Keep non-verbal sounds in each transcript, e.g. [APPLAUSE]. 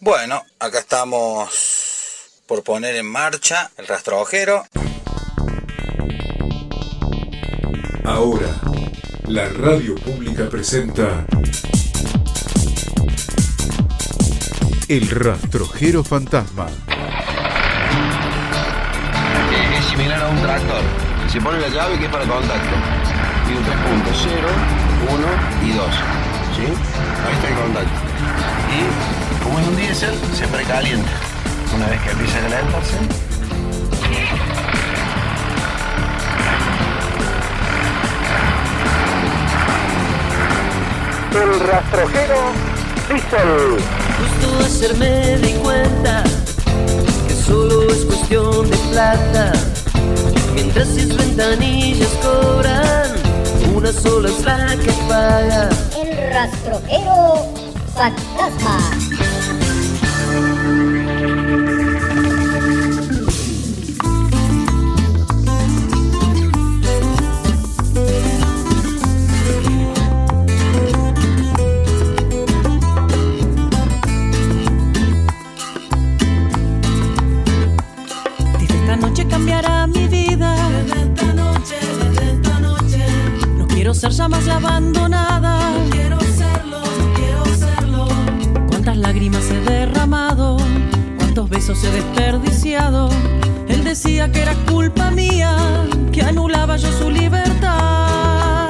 Bueno, acá estamos por poner en marcha el rastrojero. Ahora, la radio pública presenta El rastrojero fantasma. Es similar a un tractor. Se pone la llave que es para contacto. Tiene tres puntos, 0, 1 y 2. ¿Sí? Ahí está el contacto. Y como es un diésel, se precalienta. Una vez que empieza a calentarse, El rastrojero Diesel. Justo ayer me di cuenta que solo es cuestión de plata. Mientras sus ventanillas cobran, una sola es la que paga. El rastrojero fantasma. Ser ya más la abandonada. No quiero serlo, no quiero serlo. Cuántas lágrimas he derramado, cuántos besos he desperdiciado. Él decía que era culpa mía, que anulaba yo su libertad.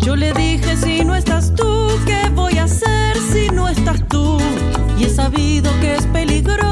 Yo le dije si no estás tú, ¿qué voy a hacer si no estás tú? Y he sabido que es peligroso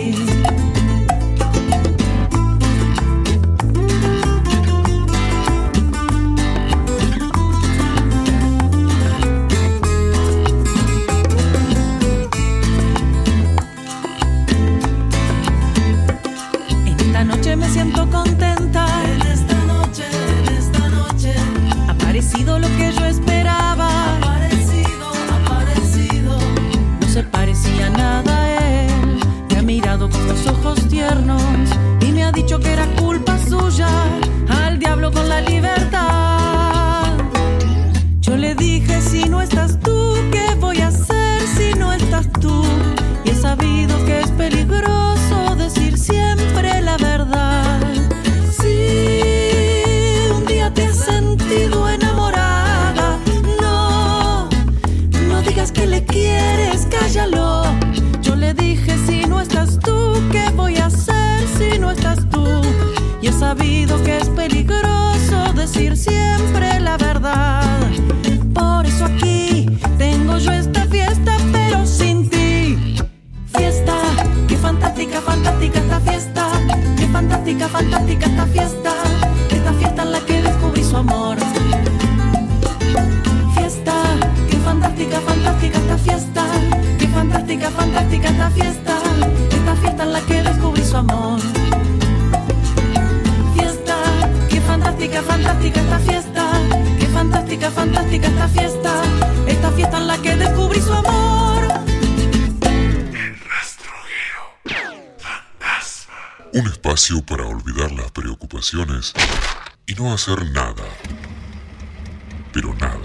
Sabido que es peligroso decir siempre la verdad. Por eso aquí tengo yo esta fiesta, pero sin ti. Fiesta, qué fantástica, fantástica esta fiesta. Qué fantástica, fantástica esta fiesta. Esta fiesta en la que descubrí su amor. Fiesta, qué fantástica, fantástica esta fiesta. Qué fantástica, fantástica esta fiesta. Esta fiesta en la que descubrí su amor. Fantástica, fantástica esta fiesta. Qué fantástica, fantástica esta fiesta. Esta fiesta en la que descubrí su amor. Un espacio para olvidar las preocupaciones y no hacer nada. Pero nada.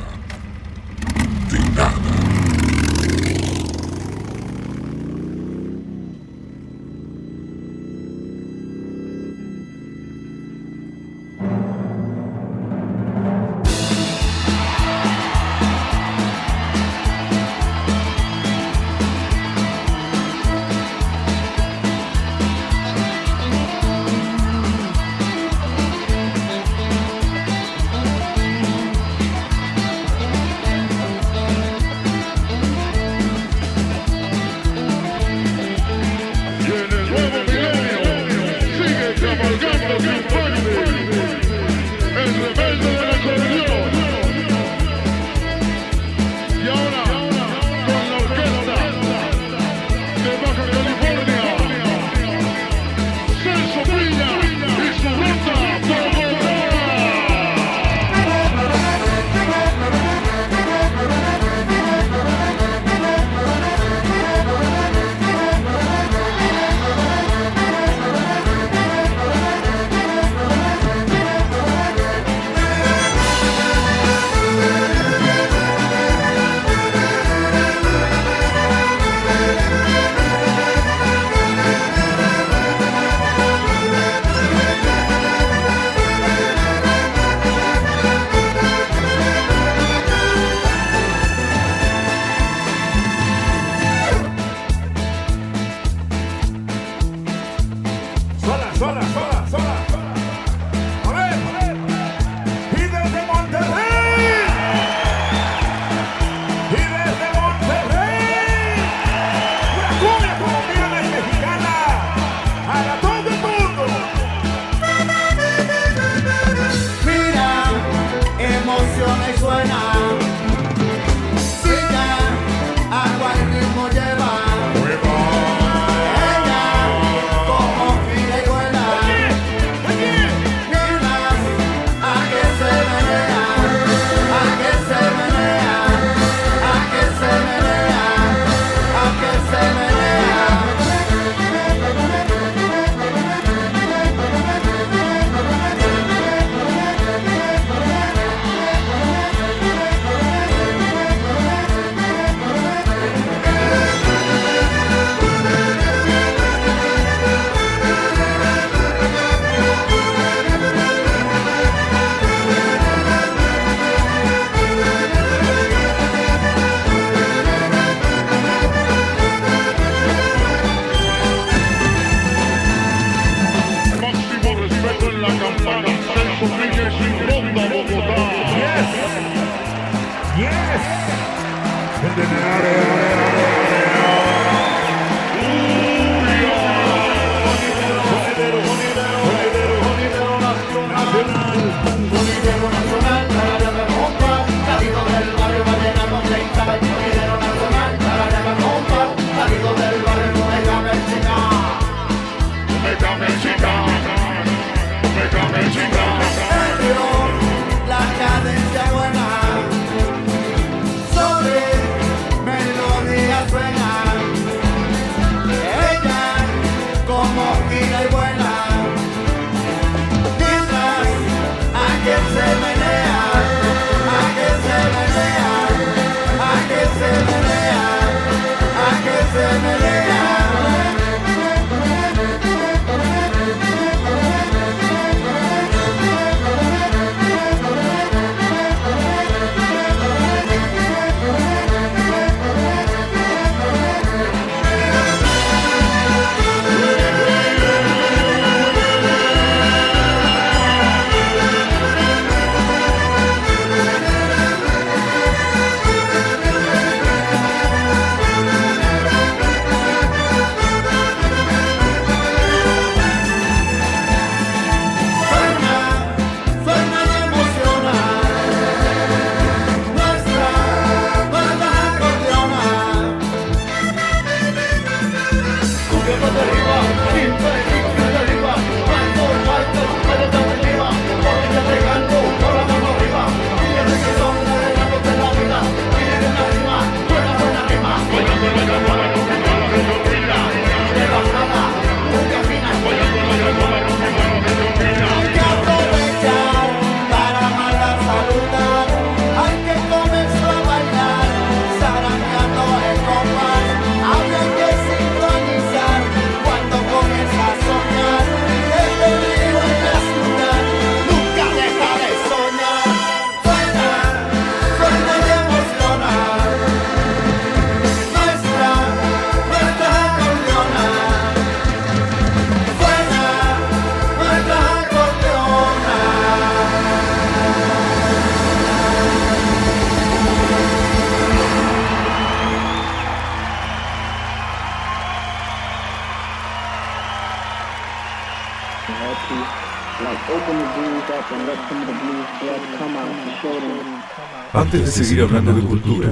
Antes de seguir hablando de cultura,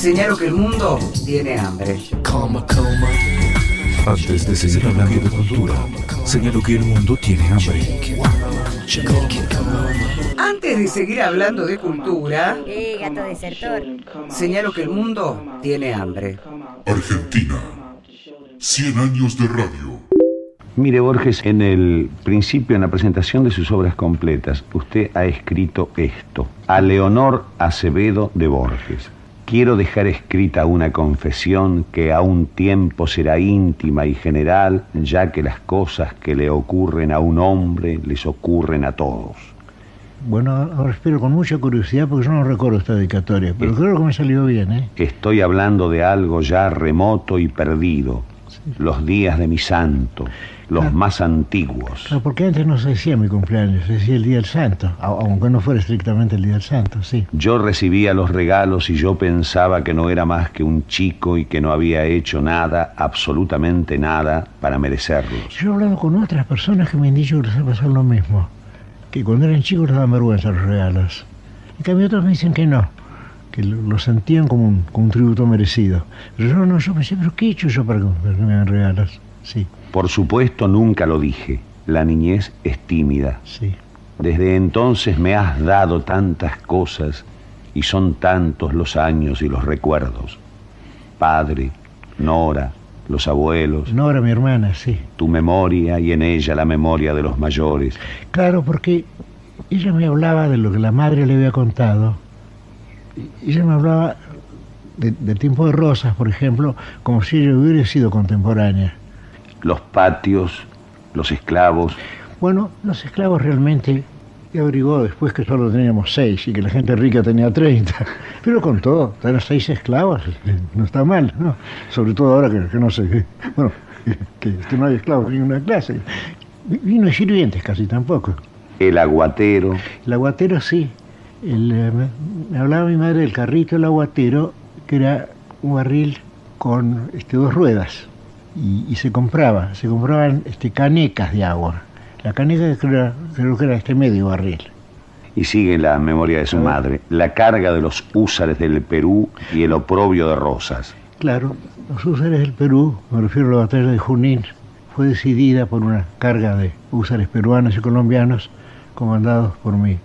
Señalo que el mundo tiene hambre. antes de seguir hablando de cultura, señalo que el mundo tiene hambre. Antes de seguir hablando de cultura, Eh, gato desertor. señalo que el mundo tiene hambre. Argentina. 100 años de radio. Mire, Borges, en el principio, en la presentación de sus obras completas, usted ha escrito esto. A Leonor Acevedo de Borges. Quiero dejar escrita una confesión que a un tiempo será íntima y general, ya que las cosas que le ocurren a un hombre les ocurren a todos. Bueno, ahora espero con mucha curiosidad porque yo no recuerdo esta dedicatoria, pero creo que me salió bien, ¿eh? Estoy hablando de algo ya remoto y perdido, los días de mi santo, los más antiguos. Claro, porque antes no se decía mi cumpleaños, se decía el Día del Santo, aunque no fuera estrictamente el Día del Santo, sí. Yo recibía los regalos y yo pensaba que no era más que un chico y que no había hecho nada, absolutamente nada, para merecerlos. Yo he hablado con otras personas que me han dicho que les ha pasado lo mismo, que cuando eran chicos les daban vergüenza los regalos. En cambio otros me dicen que no, que lo, lo sentían como un, como un tributo merecido. Pero yo no, yo pensé, pero ¿qué he hecho yo para que, para que me hagan regalos? Sí, Por supuesto nunca lo dije. La niñez es tímida. sí. Desde entonces me has dado tantas cosas y son tantos los años y los recuerdos. Padre, Nora, los abuelos, Nora, mi hermana, sí. tu memoria y en ella la memoria de los mayores. Claro, porque ella me hablaba de lo que la madre le había contado. Ella me hablaba de- del tiempo de Rosas, por ejemplo, como si ella hubiera sido contemporánea. Los patios, los esclavos, Bueno, los esclavos realmente, y averiguó después que solo teníamos seis y que la gente rica tenía 30. [LAUGHS] Pero con todo, tener seis esclavos eh, no está mal, ¿no? Sobre todo ahora que, que no sé, bueno, [LAUGHS] que, que no hay esclavos en ninguna clase. Y no hay sirvientes casi tampoco. el aguatero, El aguatero sí. El, eh, me, hablaba mi madre del carrito del aguatero, que era un barril con este, dos ruedas. Y, y se compraba, se compraban este, canecas de agua. La caneca creo, creo que era este medio barril. y sigue la memoria de su madre, la carga de los húsares del Perú y el oprobio de Rosas. Claro, los húsares del Perú, me refiero a la batalla de Junín, fue decidida por una carga de húsares peruanos y colombianos comandados por mi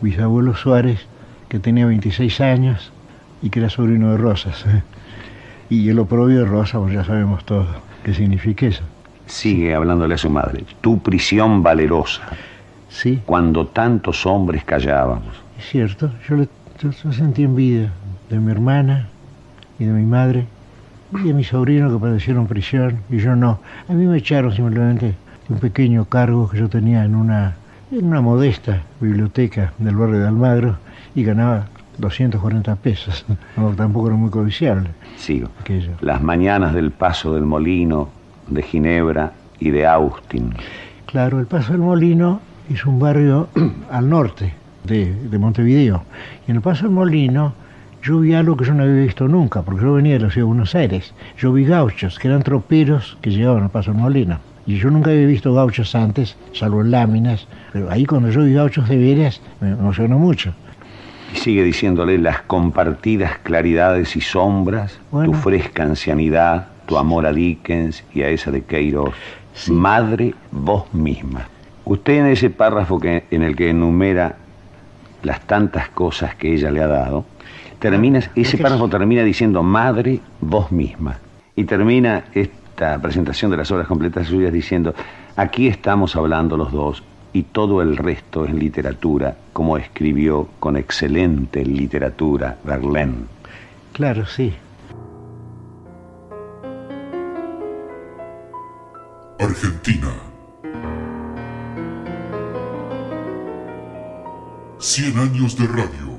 bisabuelo Suárez, que tenía 26 años y que era sobrino de Rosas. ¿eh? Y el oprobio de Rosas, pues ya sabemos todo qué significa eso. Sigue hablándole a su madre, tu prisión valerosa, Sí, cuando tantos hombres callábamos. es cierto, yo, le, yo- sentí envidia de mi hermana y de mi madre y de mi sobrino que padecieron prisión y yo no. A mí me echaron simplemente de un pequeño cargo que yo tenía en una, en una modesta biblioteca del barrio de Almagro y ganaba 240 pesos. [LAUGHS] No, tampoco era muy codiciable Sigo. aquello. Las mañanas del paso del molino, de Ginebra y de Austin. Claro, el Paso del Molino es un barrio [CLEARS THROAT] al norte de, de Montevideo. Y en el Paso del Molino yo vi algo que yo no había visto nunca, porque yo venía de la ciudad de Buenos Aires. Yo vi gauchos, que eran troperos que llegaban al Paso del Molino. Y yo nunca había visto gauchos antes, salvo en láminas. Pero ahí cuando yo vi gauchos de veras, me emocionó mucho. Y sigue diciéndole las compartidas claridades y sombras, Bueno. tu fresca ancianidad, tu amor a Dickens y a esa de Queiroz. Madre, vos misma. Usted en ese párrafo que, en el que enumera las tantas cosas que ella le ha dado, termina, ese párrafo termina diciendo madre, vos misma. Y termina esta presentación de las obras completas suyas diciendo, aquí estamos hablando los dos y todo el resto es literatura, como escribió con excelente literatura Verlaine. Claro, sí. Argentina. 100 años de radio.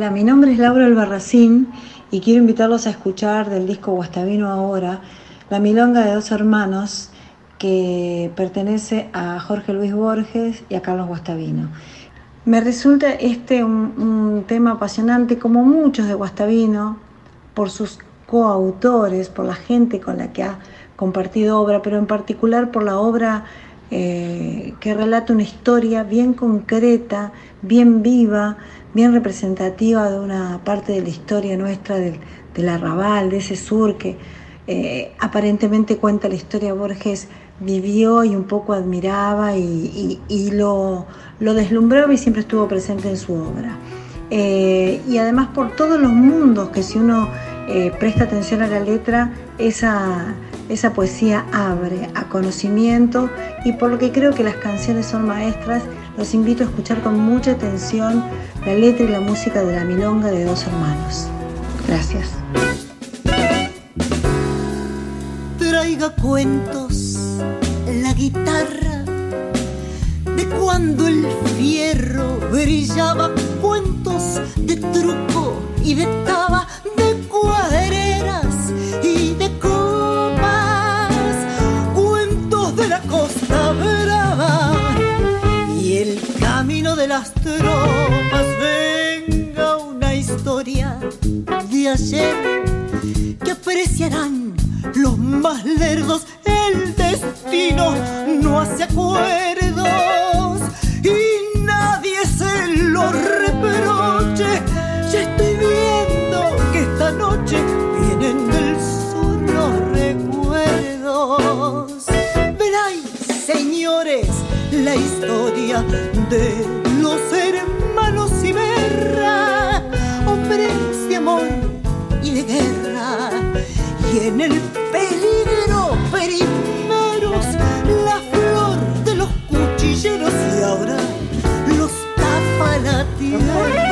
Hola, mi nombre es Laura Albarracín y quiero invitarlos a escuchar del disco Guastavino ahora La Milonga de dos hermanos que pertenece a Jorge Luis Borges y a Carlos Guastavino. Me resulta este un, tema apasionante como muchos de Guastavino por sus coautores, por la gente con la que ha compartido obra, pero en particular por la obra eh, que relata una historia bien concreta, bien viva, bien representativa de una parte de la historia nuestra del, del arrabal, de ese sur que eh, aparentemente cuenta la historia Borges vivió y un poco admiraba y, y, y lo, lo, deslumbraba y siempre estuvo presente en su obra. Eh, y además por todos los mundos que si uno eh, presta atención a la letra, esa, esa poesía abre a conocimiento y por lo que creo que las canciones son maestras, los invito a escuchar con mucha atención la letra y la música de la milonga de dos hermanos. Gracias. Traiga cuentos en la guitarra de cuando el fierro brillaba, cuentos de truco y de taba, de cuadreras y de de las tropas. Venga una historia de ayer que apreciarán los más lerdos. El destino no hace acuerdos y nadie se lo reproche. Ya estoy viendo que esta noche vienen del sur los recuerdos. Veráis, señores, la historia de y en el peligro primeros, la flor de los cuchilleros y ahora los tapa la Suelen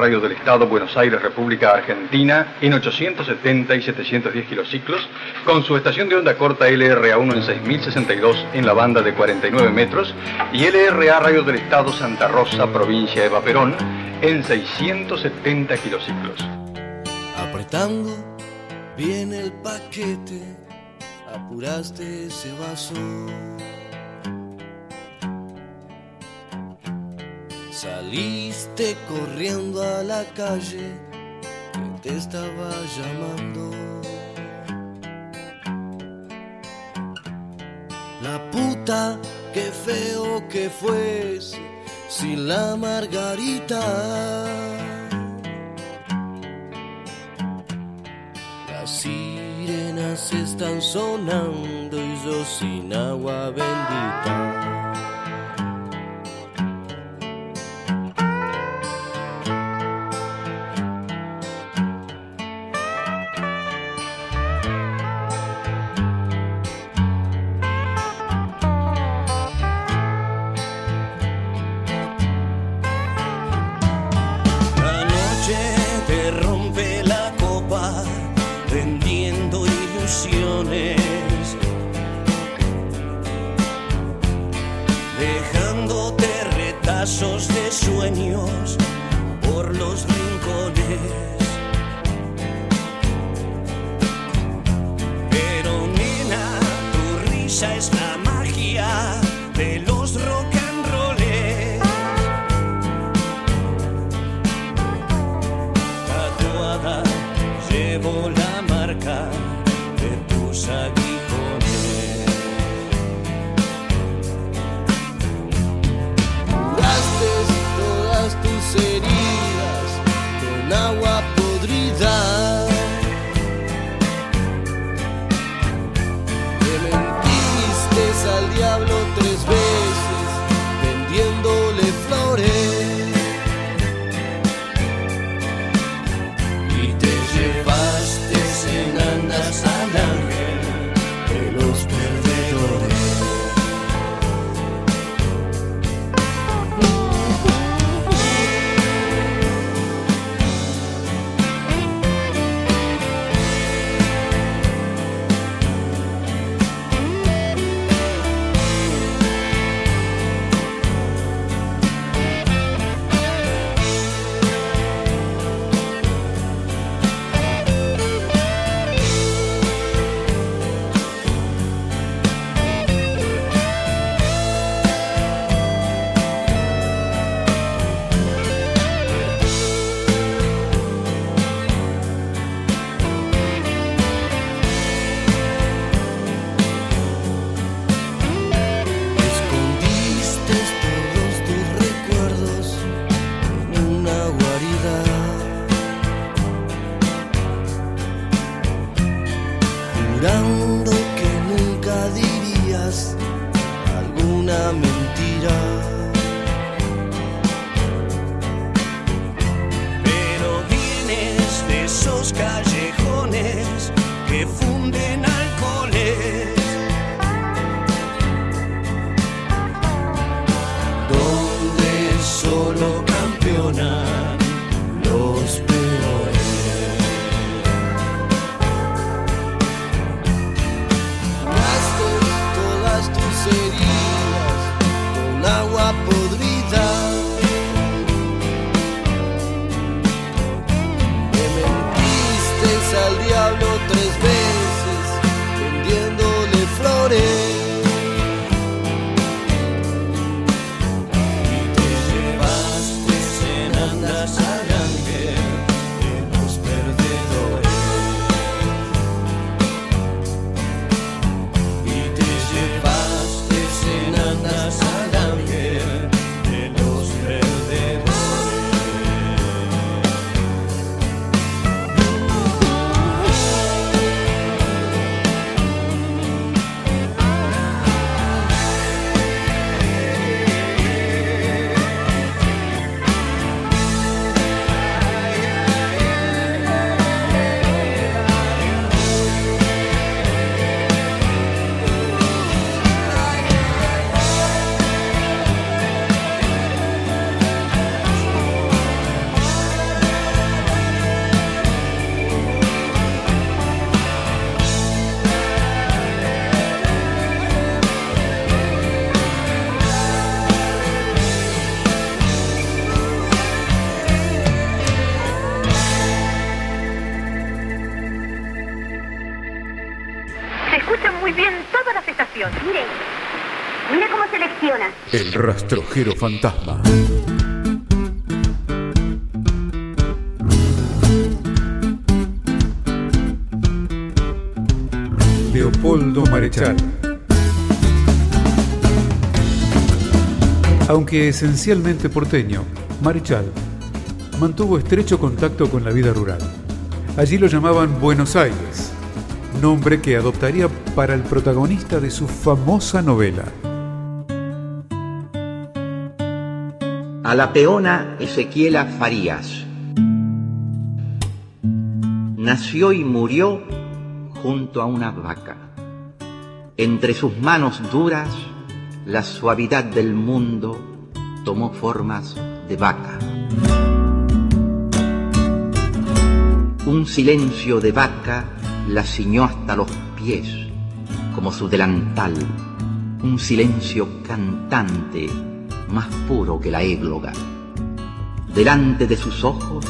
Radio del Estado Buenos Aires, República Argentina, en 870 y 710 kilociclos, con su estación de onda corta LRA1 en 6062 en la banda de 49 metros y LRA Radio del Estado Santa Rosa, provincia de Vaperón, en 670 kilociclos. Apretando bien el paquete, apuraste ese vaso. Saliste corriendo a la calle que te estaba llamando. La puta, qué feo que fuese sin la margarita. Las sirenas están sonando y yo sin agua bendita. por los rincones. Pero nena, tu risa es campeona. El rastrojero fantasma. Leopoldo Marechal. Aunque esencialmente porteño, Marechal mantuvo estrecho contacto con la vida rural. Allí lo llamaban Buenos Aires, nombre que adoptaría para el protagonista de su famosa novela, A la peona Ezequiela Farías. Nació y murió junto a una vaca. Entre sus manos duras, la suavidad del mundo tomó formas de vaca. Un silencio de vaca la ciñó hasta los pies, como su delantal, un silencio cantante más puro que la égloga. Delante de sus ojos,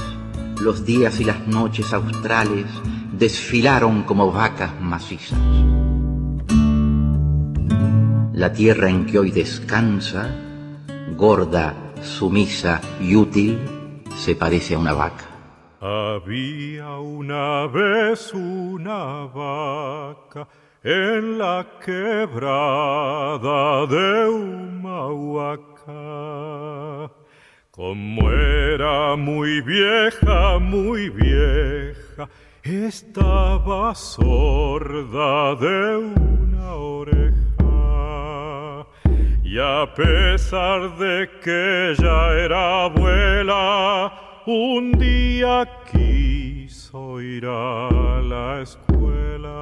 los días y las noches australes desfilaron como vacas macizas. La tierra en que hoy descansa, gorda, sumisa y útil, se parece a una vaca. Había una vez una vaca en la quebrada de Humahuaca. Como era muy vieja, muy vieja, estaba sorda de una oreja. Y a pesar de que ya era abuela, un día quiso ir a la escuela.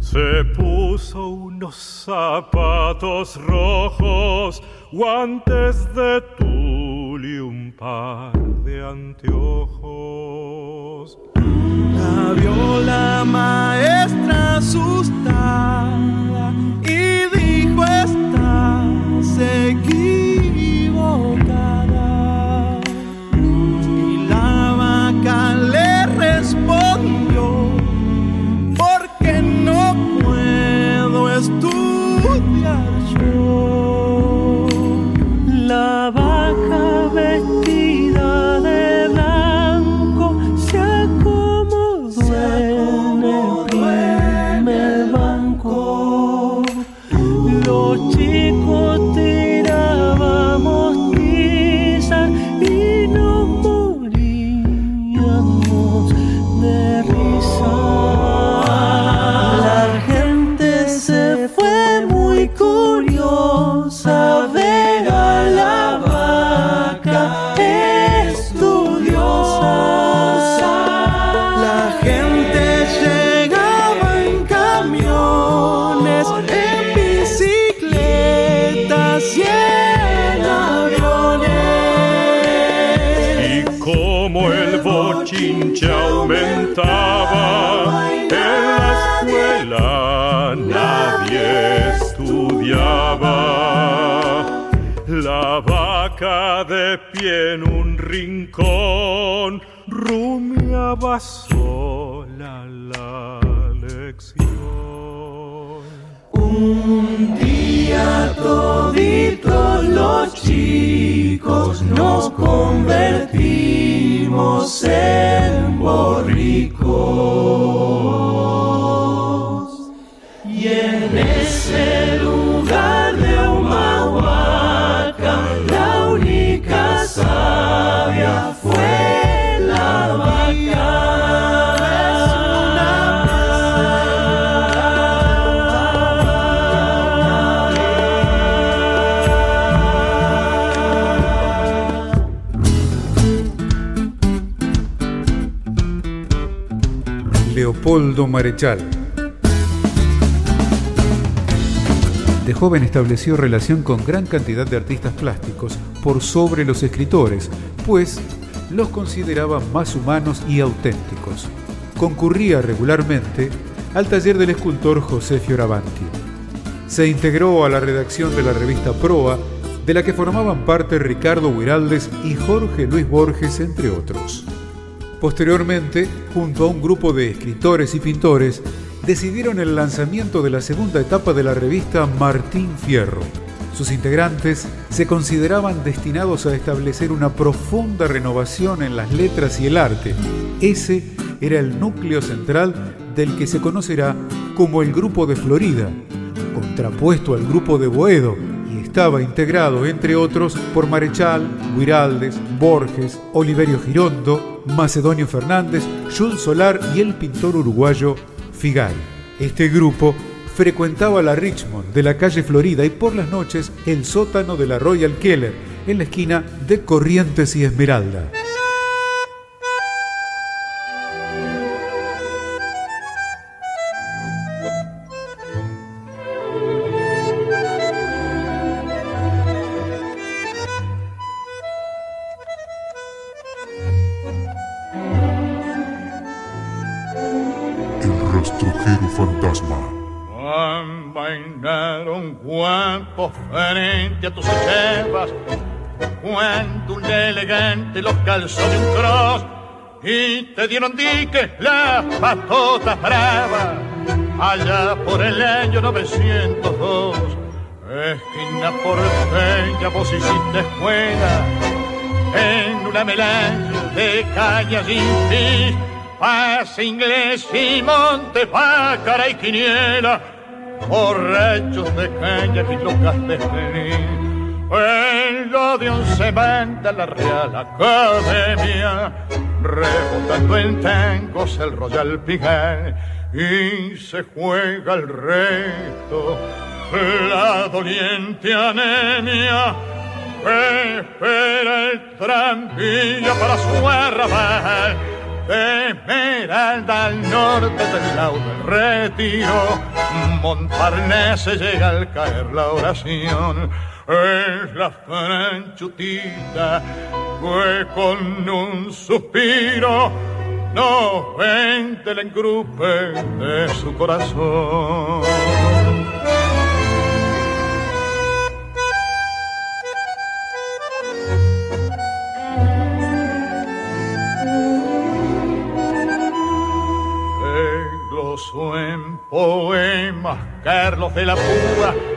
Se puso unos zapatos rojos, guantes de tul y un par de anteojos. La vio la maestra asustada y dijo estás de pie en un rincón rumiaba sola la lección. Un día toditos los chicos nos convertimos en borricos. Y en ese lugar de Humahuaca, Leopoldo Marechal. De joven estableció relación con gran cantidad de artistas plásticos por sobre los escritores, pues los consideraba más humanos y auténticos. Concurría regularmente al taller del escultor José Fioravanti. Se integró a la redacción de la revista Proa, de la que formaban parte Ricardo Huiraldes y Jorge Luis Borges, entre otros. Posteriormente, junto a un grupo de escritores y pintores, decidieron el lanzamiento de la segunda etapa de la revista Martín Fierro. Sus integrantes se consideraban destinados a establecer una profunda renovación en las letras y el arte. Ese era el núcleo central del que se conocerá como el Grupo de Florida, contrapuesto al Grupo de Boedo, y estaba integrado, entre otros, por Marechal, Huiraldes, Borges, Oliverio Girondo, Macedonio Fernández, Jules Solar y el pintor uruguayo Figal. Este grupo frecuentaba la Richmond de la calle Florida y por las noches el sótano de la Royal Keller en la esquina de Corrientes y Esmeralda. Los calzó de un cross y te dieron dique las patotas bravas allá por el año 902. Esquina porteña vos hiciste escuela en una melange de cañas y pis, pase inglés y monte, pácara y quiniela, borrachos de caña y locas de feliz. Vengo de un semana la Real Academia, rebotando en tangos el Royal Pigal, y se juega el resto, la doliente anemia, espera el tranvía para su arrabal, de Esmeralda al norte del laudo retiro, Montparnasse llega al caer la oración, es la franchutita, fue con un suspiro, no vente el engrupe de su corazón. Gloso en poemas, Carlos de la Púa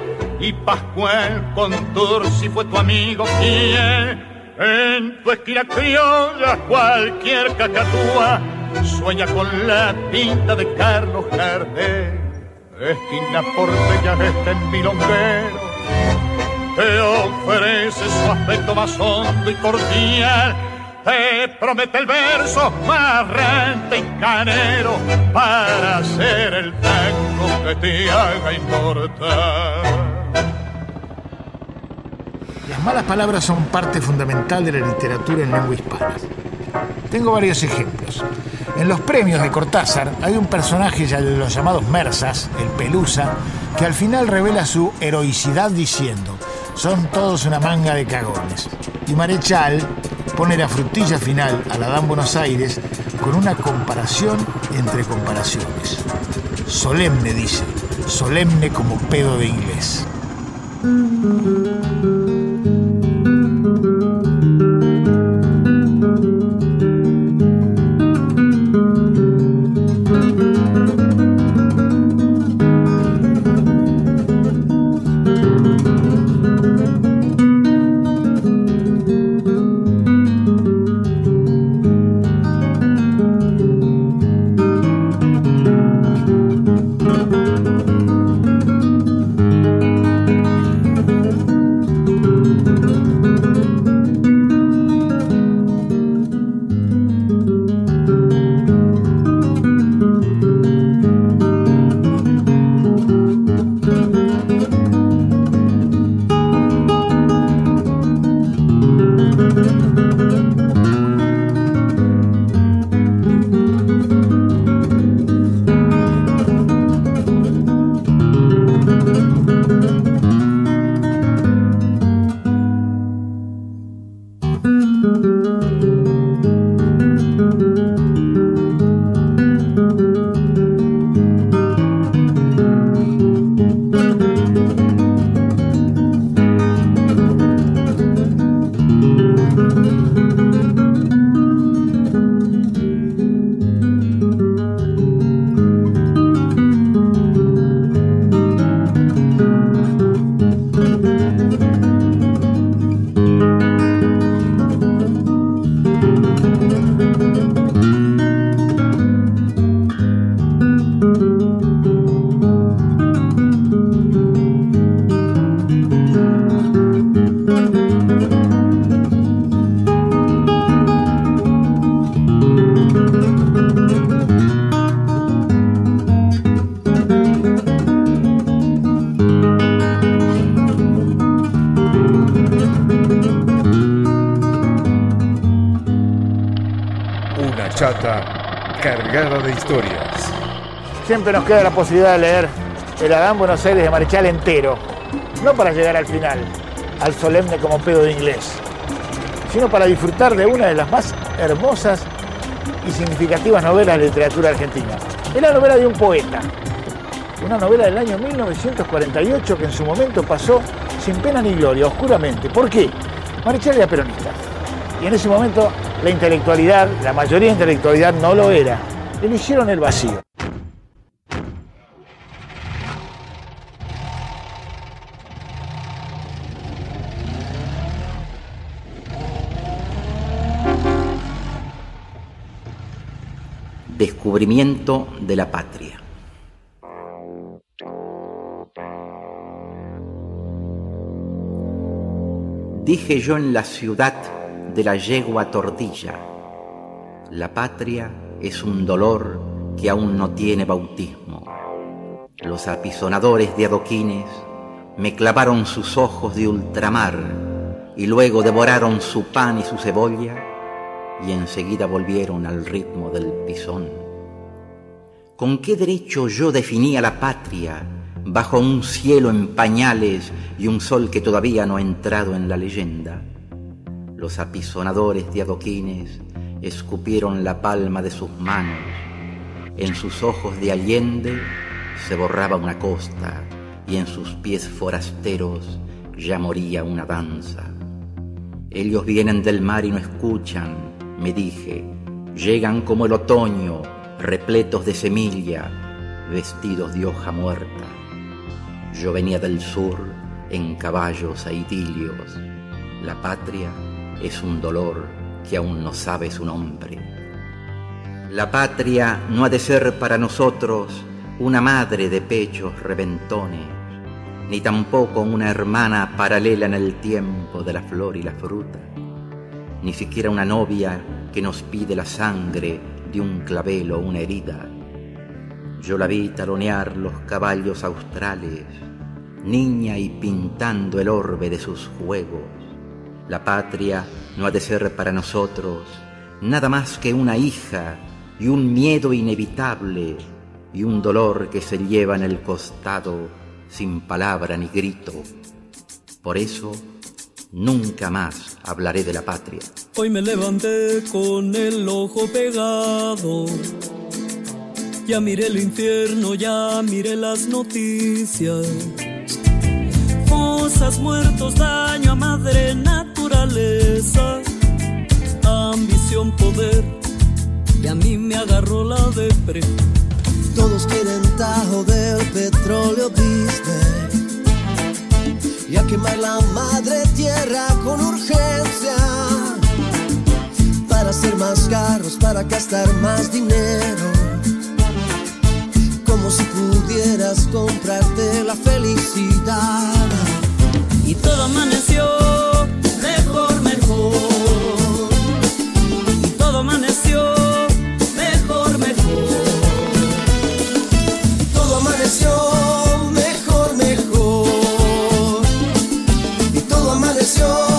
y Pascual Contursi fue tu amigo quien en tu esquina criolla cualquier cacatúa sueña con la pinta de Carlos Gardel esquina porteña de este milonguero te ofrece su aspecto más hondo y cordial te promete el verso más rente y canero para hacer el tango que te haga inmortal. Las malas palabras son parte fundamental de la literatura en lengua hispana. Tengo varios ejemplos. En los premios de Cortázar hay un personaje de los llamados Mersas, el Pelusa, que al final revela su heroicidad diciendo, son todos una manga de cagones. Y Marechal pone la frutilla final a la Dan Buenos Aires con una comparación entre comparaciones. Solemne, dice, solemne como pedo de inglés. Historias. Siempre nos queda la posibilidad de leer el Adán Buenos Aires de Marechal entero, no para llegar al final, al solemne como pedo de inglés, sino para disfrutar de una de las más hermosas y significativas novelas de literatura argentina. Es la novela de un poeta, una novela del año 1948 que en su momento pasó sin pena ni gloria, oscuramente. ¿Por qué? Marechal era peronista. Y en ese momento la intelectualidad, la mayoría de intelectualidad no lo era. Le hicieron el vacío. Descubrimiento de la patria. Dije yo en la ciudad de la yegua tordilla, la patria es un dolor que aún no tiene bautismo. Los apisonadores de adoquines me clavaron sus ojos de ultramar y luego devoraron su pan y su cebolla y enseguida volvieron al ritmo del pisón. ¿Con qué derecho yo definía la patria bajo un cielo en pañales y un sol que todavía no ha entrado en la leyenda? Los apisonadores de adoquines escupieron la palma de sus manos. En sus ojos de Allende se borraba una costa y en sus pies forasteros ya moría una danza. Ellos vienen del mar y no escuchan, me dije, llegan como el otoño, repletos de semilla, vestidos de hoja muerta. Yo venía del sur en caballos a idilios. La patria es un dolor que aún no sabe su nombre. La patria no ha de ser para nosotros una madre de pechos reventones, ni tampoco una hermana paralela en el tiempo de la flor y la fruta, ni siquiera una novia que nos pide la sangre de un clavel o una herida. Yo la vi talonear los caballos australes, niña y pintando el orbe de sus juegos. La patria no ha de ser para nosotros nada más que una hija y un miedo inevitable y un dolor que se lleva en el costado sin palabra ni grito. Por eso, nunca más hablaré de la patria. Hoy me levanté con el ojo pegado. Ya miré el infierno, ya miré las noticias. Fosas, muertos, daño a madre naturaleza. Ambición, poder. Y a mí me agarró la depre. Todos quieren tajo del petróleo business y a quemar la madre tierra con urgencia para hacer más carros, para gastar más dinero. Como si pudieras comprarte la felicidad. Y todo amaneció mejor, mejor. Y todo amaneció mejor, mejor. Todo amaneció mejor, mejor. Y todo amaneció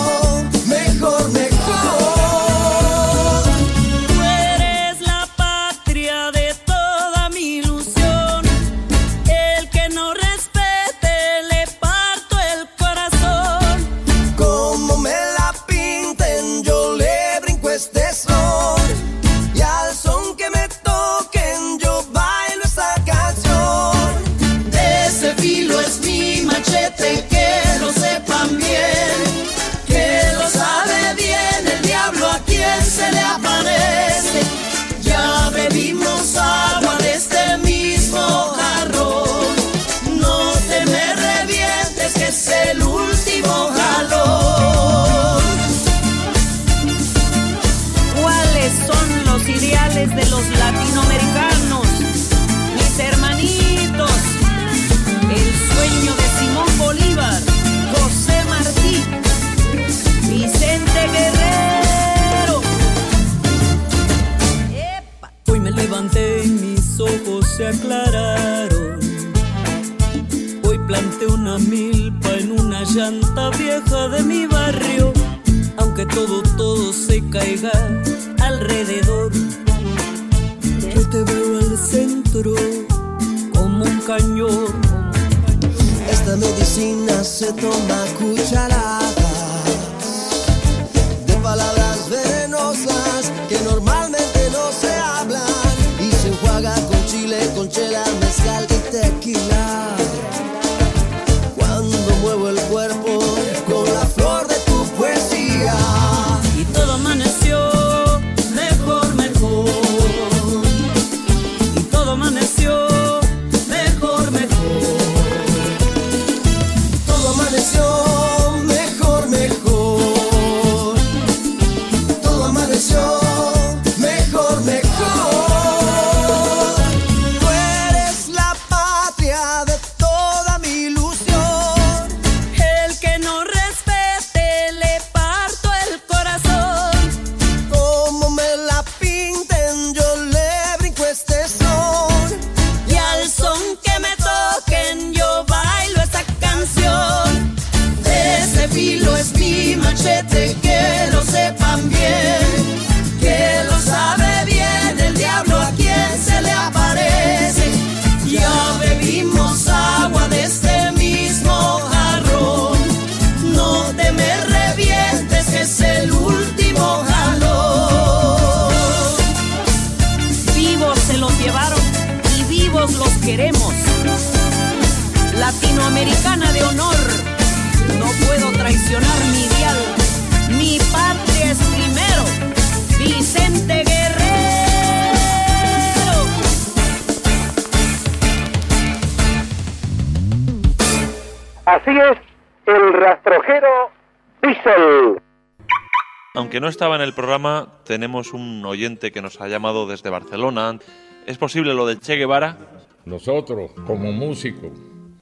el programa, tenemos un oyente que nos ha llamado desde Barcelona. ¿Es posible lo del Che Guevara? Nosotros, como músicos,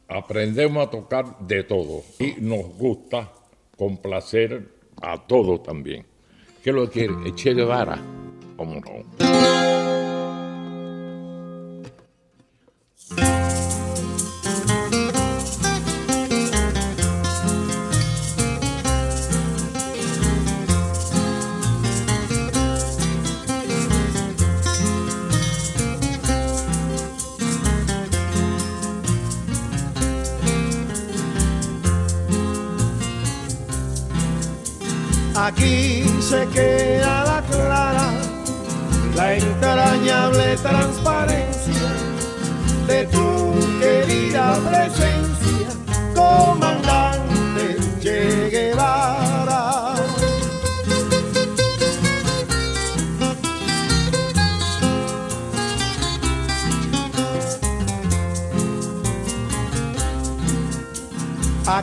aprendemos a tocar de todo y nos gusta complacer a todos también. ¿Qué lo quiere? El Che Guevara. ¿Cómo no?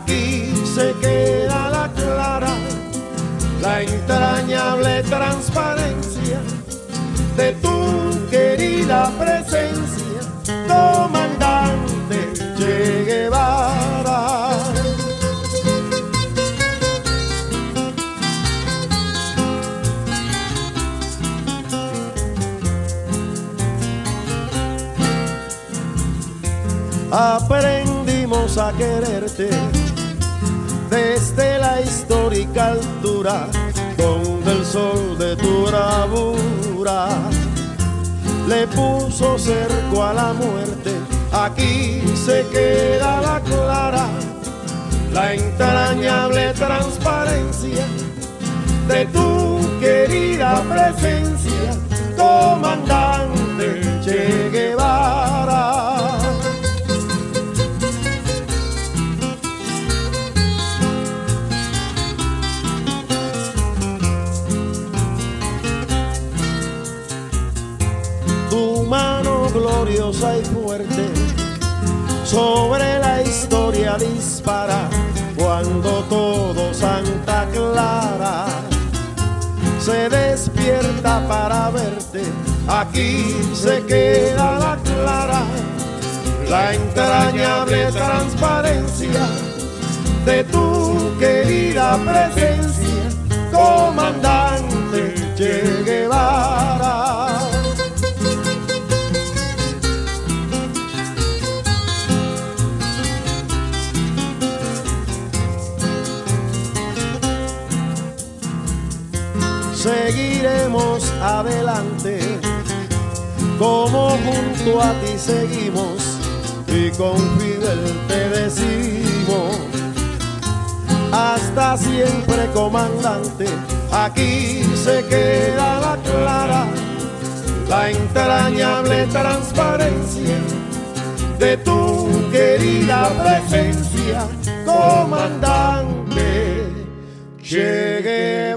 Aquí se queda la clara la entrañable transparencia de tu querida presencia, comandante Che Guevara. Aprendimos a quererte desde la histórica altura donde el sol de tu bravura le puso cerco a la muerte. Aquí se queda la clara, la entrañable transparencia de tu querida presencia, para verte. Aquí se queda la clara, la entrañable transparencia de tu querida presencia, comandante Che Guevara. iremos adelante, como junto a ti seguimos y confidente decimos, hasta siempre comandante, aquí se queda la clara, la entrañable transparencia de tu querida presencia, comandante. Llegué.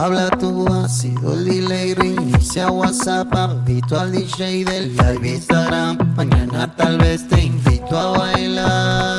habla tú ácido el delay, reinicia WhatsApp, invito al DJ del live Instagram. Mañana tal vez te invito a bailar.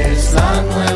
It's long.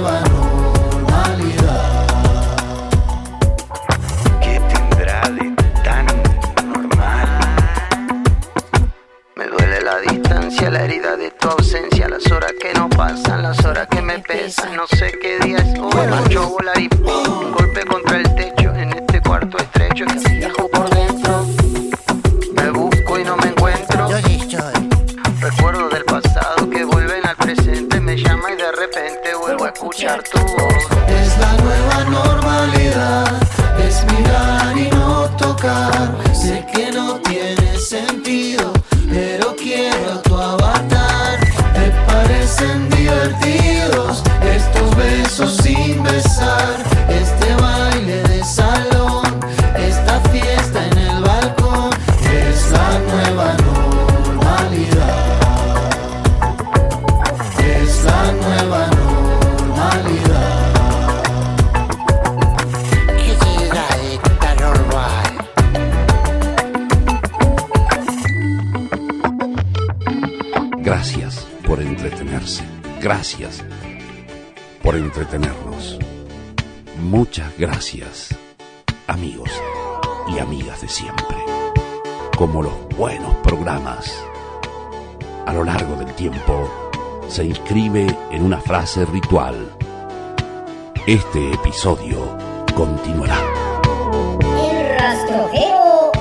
se inscribe en una frase ritual. Este episodio continuará. El rastrojero.